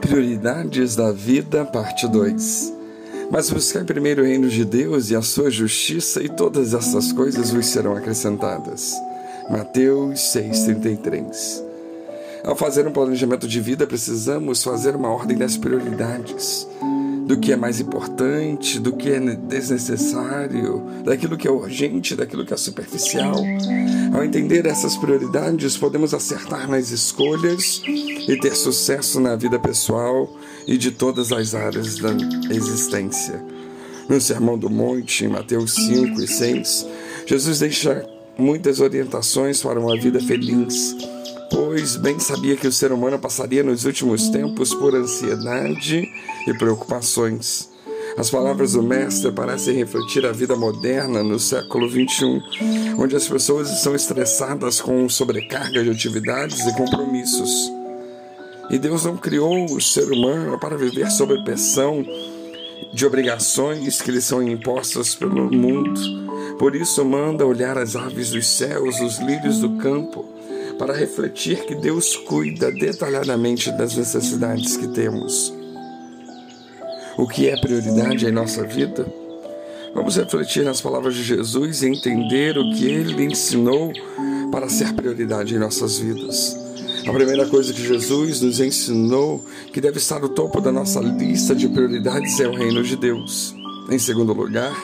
Prioridades da Vida, Parte 2 Mas buscai primeiro o reino de Deus e a sua justiça, e todas essas coisas vos serão acrescentadas. Mateus 6,33 Ao fazer um planejamento de vida, precisamos fazer uma ordem das prioridades do que é mais importante, do que é desnecessário, daquilo que é urgente, daquilo que é superficial. Ao entender essas prioridades, podemos acertar nas escolhas e ter sucesso na vida pessoal e de todas as áreas da existência. No Sermão do Monte, em Mateus 5 e 6, Jesus deixa muitas orientações para uma vida feliz pois bem sabia que o ser humano passaria nos últimos tempos por ansiedade e preocupações. As palavras do Mestre parecem refletir a vida moderna no século XXI, onde as pessoas estão estressadas com sobrecarga de atividades e compromissos. E Deus não criou o ser humano para viver sob pressão de obrigações que lhe são impostas pelo mundo. Por isso, manda olhar as aves dos céus, os lírios do campo, para refletir que Deus cuida detalhadamente das necessidades que temos. O que é prioridade em nossa vida? Vamos refletir nas palavras de Jesus e entender o que ele ensinou para ser prioridade em nossas vidas. A primeira coisa que Jesus nos ensinou que deve estar no topo da nossa lista de prioridades é o reino de Deus. Em segundo lugar,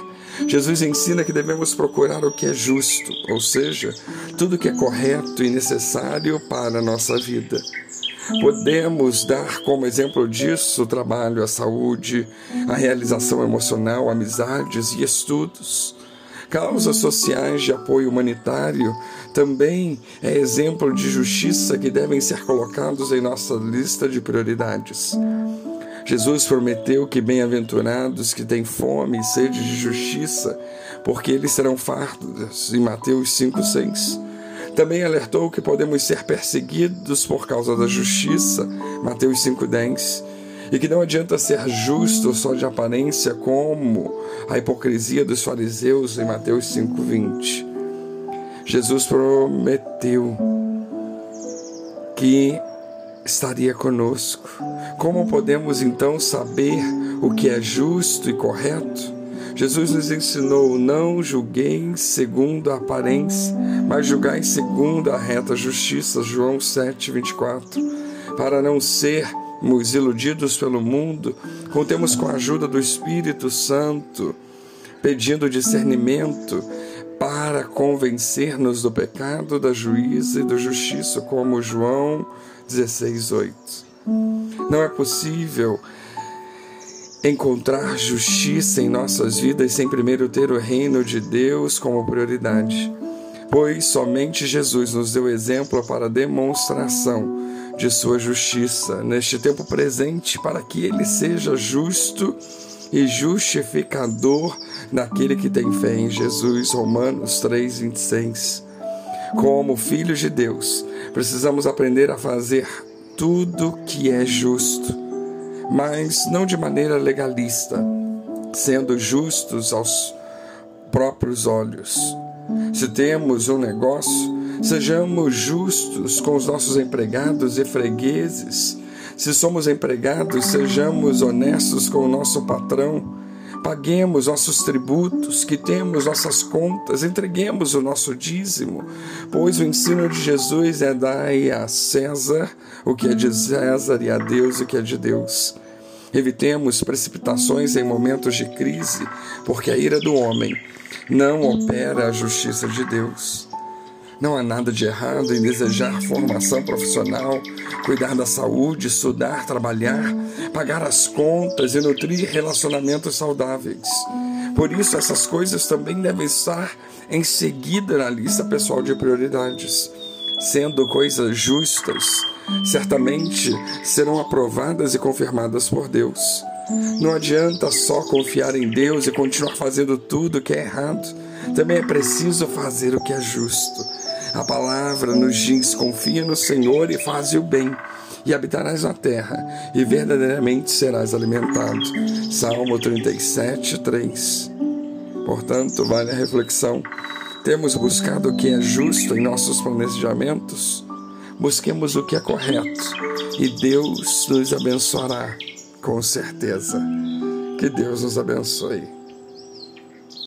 Jesus ensina que devemos procurar o que é justo, ou seja, tudo que é correto e necessário para a nossa vida. Podemos dar como exemplo disso o trabalho, a saúde, a realização emocional, amizades e estudos. Causas sociais de apoio humanitário também é exemplo de justiça que devem ser colocados em nossa lista de prioridades. Jesus prometeu que bem-aventurados que têm fome e sede de justiça, porque eles serão fartos, em Mateus 5,6. Também alertou que podemos ser perseguidos por causa da justiça, Mateus 5,10. E que não adianta ser justo só de aparência, como a hipocrisia dos fariseus, em Mateus 5,20. Jesus prometeu que estaria conosco. Como podemos então saber o que é justo e correto? Jesus nos ensinou: não julgueis segundo a aparência, mas julgai segundo a reta justiça. João 7, 24. Para não sermos iludidos pelo mundo, contemos com a ajuda do Espírito Santo, pedindo discernimento para convencer-nos do pecado, da juíza e da justiça, como João 16:8. Não é possível encontrar justiça em nossas vidas sem primeiro ter o reino de Deus como prioridade, pois somente Jesus nos deu exemplo para demonstração de sua justiça neste tempo presente, para que ele seja justo e justificador daquele que tem fé em Jesus. Romanos 3:26. Como filhos de Deus, precisamos aprender a fazer tudo que é justo, mas não de maneira legalista, sendo justos aos próprios olhos. Se temos um negócio, sejamos justos com os nossos empregados e fregueses. Se somos empregados, sejamos honestos com o nosso patrão paguemos nossos tributos, quitemos nossas contas, entreguemos o nosso dízimo, pois o ensino de Jesus é dar a César o que é de César e a Deus o que é de Deus. Evitemos precipitações em momentos de crise, porque a ira do homem não opera a justiça de Deus. Não há nada de errado em desejar formação profissional, cuidar da saúde, estudar, trabalhar, pagar as contas e nutrir relacionamentos saudáveis. Por isso, essas coisas também devem estar em seguida na lista pessoal de prioridades. Sendo coisas justas, certamente serão aprovadas e confirmadas por Deus. Não adianta só confiar em Deus e continuar fazendo tudo o que é errado. Também é preciso fazer o que é justo. A palavra nos diz: confia no Senhor e faz o bem, e habitarás na terra, e verdadeiramente serás alimentado. Salmo 37, 3. Portanto, vale a reflexão. Temos buscado o que é justo em nossos planejamentos? busquemos o que é correto e Deus nos abençoará, com certeza. Que Deus nos abençoe.